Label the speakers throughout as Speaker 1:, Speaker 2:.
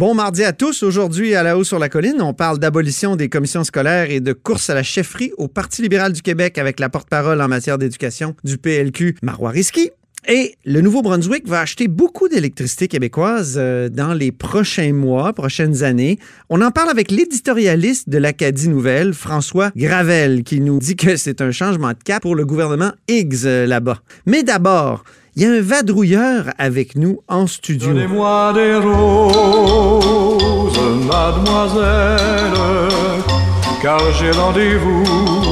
Speaker 1: Bon mardi à tous. Aujourd'hui, à la haut sur la colline, on parle d'abolition des commissions scolaires et de course à la chefferie au Parti libéral du Québec avec la porte-parole en matière d'éducation du PLQ, Marois Risky. Et le Nouveau-Brunswick va acheter beaucoup d'électricité québécoise euh, dans les prochains mois, prochaines années. On en parle avec l'éditorialiste de l'Acadie Nouvelle, François Gravel, qui nous dit que c'est un changement de cap pour le gouvernement Higgs euh, là-bas. Mais d'abord, il y a un vadrouilleur avec nous en studio.
Speaker 2: Mademoiselle, car j'ai rendez-vous.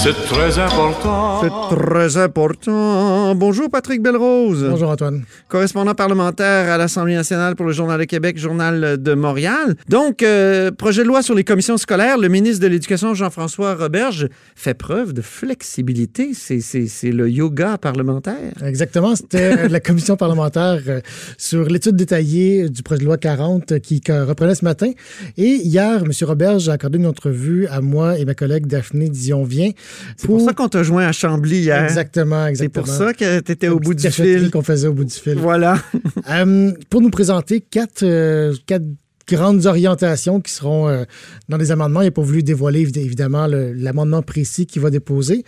Speaker 2: C'est très important.
Speaker 1: C'est très important. Bonjour Patrick Belrose.
Speaker 3: Bonjour Antoine.
Speaker 1: Correspondant parlementaire à l'Assemblée nationale pour le Journal de Québec, Journal de Montréal. Donc, euh, projet de loi sur les commissions scolaires, le ministre de l'Éducation, Jean-François Roberge, fait preuve de flexibilité. C'est le yoga parlementaire.
Speaker 3: Exactement. C'était la commission parlementaire euh, sur l'étude détaillée du projet de loi 40 qui reprenait ce matin. Et hier, M. Roberge a accordé une entrevue à moi et ma collègue Daphné Dion-Vient
Speaker 1: c'est pour... ça qu'on t'a joint à Chambly hier.
Speaker 3: Exactement, exactement.
Speaker 1: C'est pour ça que tu étais au bout du fil.
Speaker 3: qu'on faisait au bout du fil.
Speaker 1: Voilà.
Speaker 3: euh, pour nous présenter quatre, euh, quatre grandes orientations qui seront euh, dans des amendements. Il n'a pas voulu dévoiler, évidemment, l'amendement précis qu'il va déposer.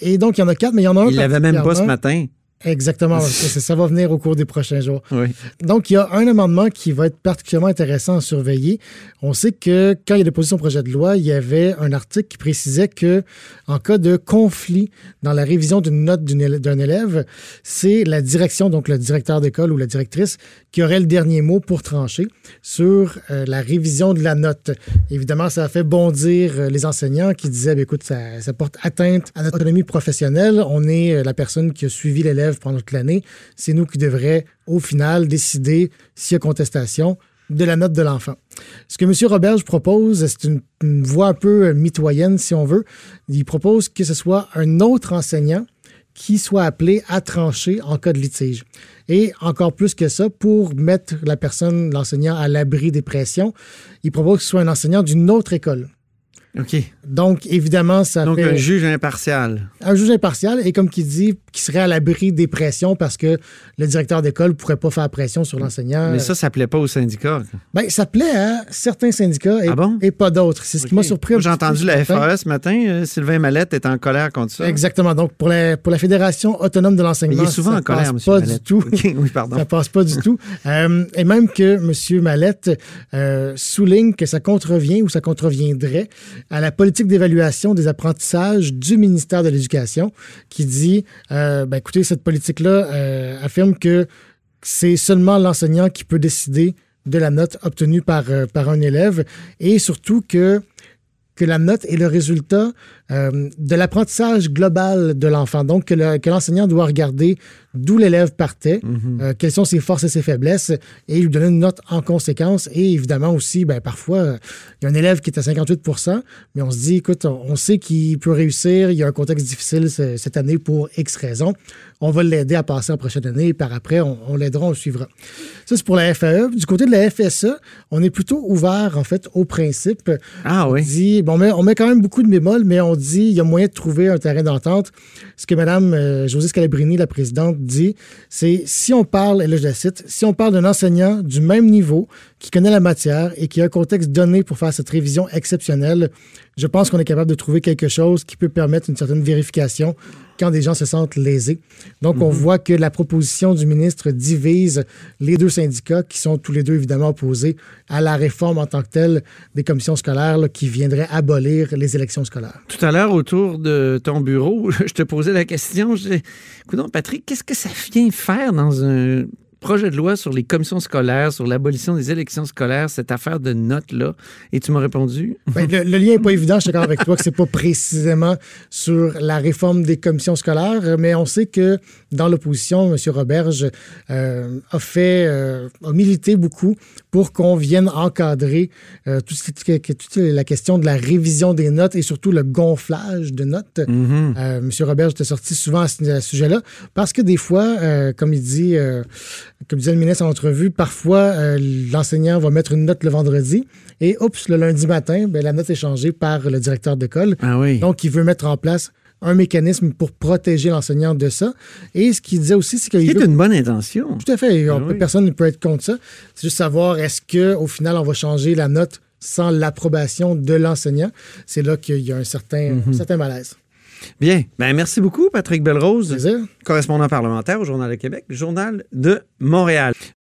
Speaker 3: Et donc, il y en a quatre, mais il y en a un.
Speaker 1: Il l'avait même pas ce matin.
Speaker 3: Exactement. ça, va venir au cours des prochains jours.
Speaker 1: Oui.
Speaker 3: Donc, il y a un amendement qui va être particulièrement intéressant à surveiller. On sait que quand il y a déposé son projet de loi, il y avait un article qui précisait que, en cas de conflit dans la révision d'une note d'un élève, c'est la direction, donc le directeur d'école ou la directrice, qui aurait le dernier mot pour trancher sur euh, la révision de la note. Évidemment, ça a fait bondir euh, les enseignants qui disaient, ben, écoute, ça, ça porte atteinte à notre autonomie professionnelle. On est euh, la personne qui a suivi l'élève pendant toute l'année. C'est nous qui devrions, au final, décider s'il y a contestation de la note de l'enfant. Ce que M. Roberge propose, c'est une, voie un peu euh, mitoyenne, si on veut. Il propose que ce soit un autre enseignant qui soit appelé à trancher en cas de litige. Et encore plus que ça, pour mettre la personne, l'enseignant, à l'abri des pressions, il propose que ce soit un enseignant d'une autre école.
Speaker 1: OK.
Speaker 3: Donc, évidemment, ça
Speaker 1: Donc,
Speaker 3: fait...
Speaker 1: un juge impartial.
Speaker 3: Un juge impartial, et comme qui dit, qui serait à l'abri des pressions parce que le directeur d'école ne pourrait pas faire pression sur l'enseignant.
Speaker 1: Mais ça, ça plaît pas aux syndicats.
Speaker 3: Bien, ça plaît à certains syndicats et,
Speaker 1: ah bon?
Speaker 3: et pas d'autres. C'est ce qui m'a surpris.
Speaker 1: J'ai entendu la FAE ce matin. Euh, Sylvain Mallette est en colère contre ça.
Speaker 3: Exactement. Donc, pour la, pour la Fédération autonome de l'enseignement,
Speaker 1: il est souvent
Speaker 3: ça
Speaker 1: en colère,
Speaker 3: passe pas du tout.
Speaker 1: oui, pardon.
Speaker 3: Ça passe pas du tout. Euh, et même que M. Mallette euh, souligne que ça contrevient ou ça contreviendrait à la politique d'évaluation évaluation des apprentissages du ministère de l'Éducation qui dit, euh, ben, écoutez, cette politique-là euh, affirme que c'est seulement l'enseignant qui peut décider de la note obtenue par, euh, par un élève et surtout que que la note est le résultat euh, de l'apprentissage global de l'enfant. Donc, que l'enseignant doit regarder d'où l'élève partait,
Speaker 1: Mhm.
Speaker 3: euh, quelles sont ses forces et ses faiblesses, et lui donner une note en conséquence. Et évidemment aussi, ben, parfois, euh, il y a un élève qui est à 58% mais on se dit, écoute, on, on sait qu'il peut réussir, il y a un contexte difficile ce- cette année pour X raisons. On va l'aider à passer en prochaine année, et par après, on, on l'aidera, on le suivra. Ça, c'est pour la FAE. Du côté de la FSE, on est plutôt ouvert, en fait, au principe.
Speaker 1: Ah
Speaker 3: On
Speaker 1: oui.
Speaker 3: dit, bon, on met, on met quand même beaucoup de bémols, mais on dit il y a moyen de trouver un terrain d'entente. Ce que Mme euh, Josée Scalabrini, la présidente, dit, c'est si on parle, et là je la cite, si on parle d'un enseignant du même niveau qui connaît la matière et qui a un contexte donné pour faire cette révision exceptionnelle, je pense qu'on est capable de trouver quelque chose qui peut permettre une certaine vérification quand des gens se sentent lésés. Donc, on voit que la proposition du ministre divise les deux syndicats qui sont tous les deux évidemment opposés à la réforme en tant que telle des commissions scolaires là, qui viendraient abolir les élections scolaires.
Speaker 1: Tout à l'heure, autour de ton bureau, je te posais la question. Je Écoute, Patrick, qu'est-ce que ça vient faire dans un projet de loi sur les commissions scolaires, sur l'abolition des élections scolaires, cette affaire de notes-là? Et tu m'as répondu?
Speaker 3: Ben, le, le lien n'est pas évident, je suis d'accord avec toi que c'est pas précisément sur la réforme des commissions scolaires, mais on sait que dans l'opposition, M. Roberge euh, a fait, euh, a milité beaucoup pour qu'on vienne encadrer euh, tout ce qui- que- toute la question de la révision des notes et surtout le gonflage de notes.
Speaker 1: Mhm.
Speaker 3: Euh, M. Roberge était sorti souvent à ce, sujet-là parce que des fois, comme il dit, comme disait le ministre en entrevue, parfois euh, l'enseignant va mettre une note le vendredi et oups, le lundi matin, ben, la note est changée par le directeur d'école.
Speaker 1: Ah oui.
Speaker 3: Donc, il veut mettre en place un mécanisme pour protéger l'enseignant de ça. Et ce qu'il disait aussi, c'est qu'il
Speaker 1: C'est une bonne intention.
Speaker 3: Tout à fait. On-
Speaker 1: oui.
Speaker 3: Personne ne peut être contre ça. C'est juste savoir est-ce qu'au final, on va changer la note sans l'approbation de l'enseignant? C'est là qu'il y a un certain,
Speaker 1: Mhm.
Speaker 3: un certain malaise.
Speaker 1: Bien. Ben, merci beaucoup, Patrick Belrose, correspondant parlementaire au Journal de Québec, Journal de Montréal.